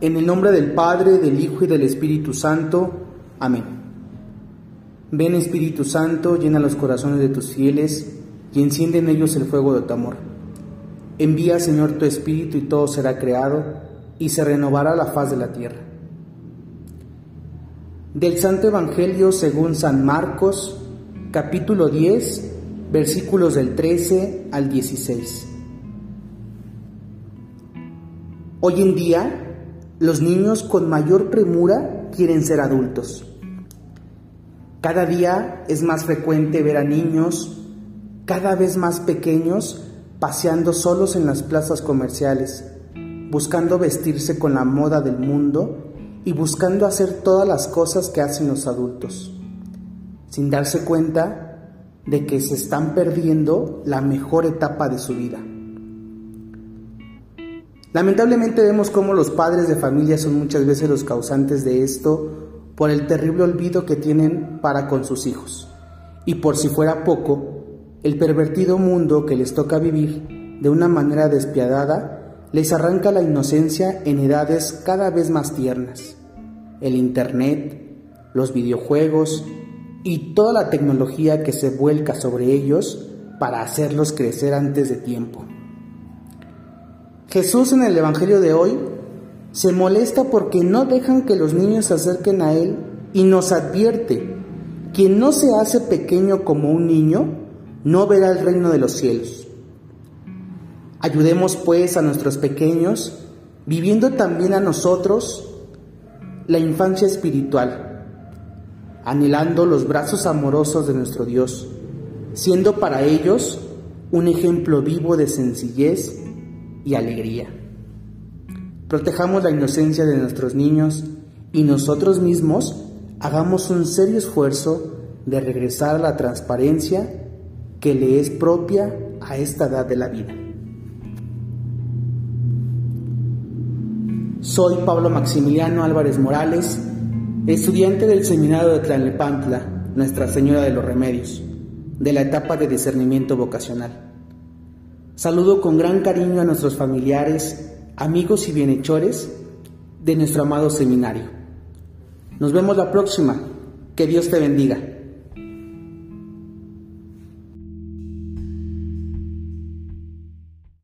En el nombre del Padre, del Hijo y del Espíritu Santo. Amén. Ven Espíritu Santo, llena los corazones de tus fieles y enciende en ellos el fuego de tu amor. Envía, Señor, tu Espíritu y todo será creado y se renovará la faz de la tierra. Del Santo Evangelio según San Marcos, capítulo 10, versículos del 13 al 16. Hoy en día, los niños con mayor premura quieren ser adultos. Cada día es más frecuente ver a niños cada vez más pequeños paseando solos en las plazas comerciales, buscando vestirse con la moda del mundo y buscando hacer todas las cosas que hacen los adultos, sin darse cuenta de que se están perdiendo la mejor etapa de su vida. Lamentablemente vemos cómo los padres de familia son muchas veces los causantes de esto por el terrible olvido que tienen para con sus hijos. Y por si fuera poco, el pervertido mundo que les toca vivir de una manera despiadada les arranca la inocencia en edades cada vez más tiernas. El Internet, los videojuegos y toda la tecnología que se vuelca sobre ellos para hacerlos crecer antes de tiempo. Jesús en el Evangelio de hoy se molesta porque no dejan que los niños se acerquen a Él y nos advierte, quien no se hace pequeño como un niño, no verá el reino de los cielos. Ayudemos pues a nuestros pequeños, viviendo también a nosotros la infancia espiritual, anhelando los brazos amorosos de nuestro Dios, siendo para ellos un ejemplo vivo de sencillez y alegría. Protejamos la inocencia de nuestros niños y nosotros mismos hagamos un serio esfuerzo de regresar a la transparencia que le es propia a esta edad de la vida. Soy Pablo Maximiliano Álvarez Morales, estudiante del Seminario de Tlalnepantla, Nuestra Señora de los Remedios, de la etapa de discernimiento vocacional. Saludo con gran cariño a nuestros familiares, amigos y bienhechores de nuestro amado seminario. Nos vemos la próxima. Que Dios te bendiga.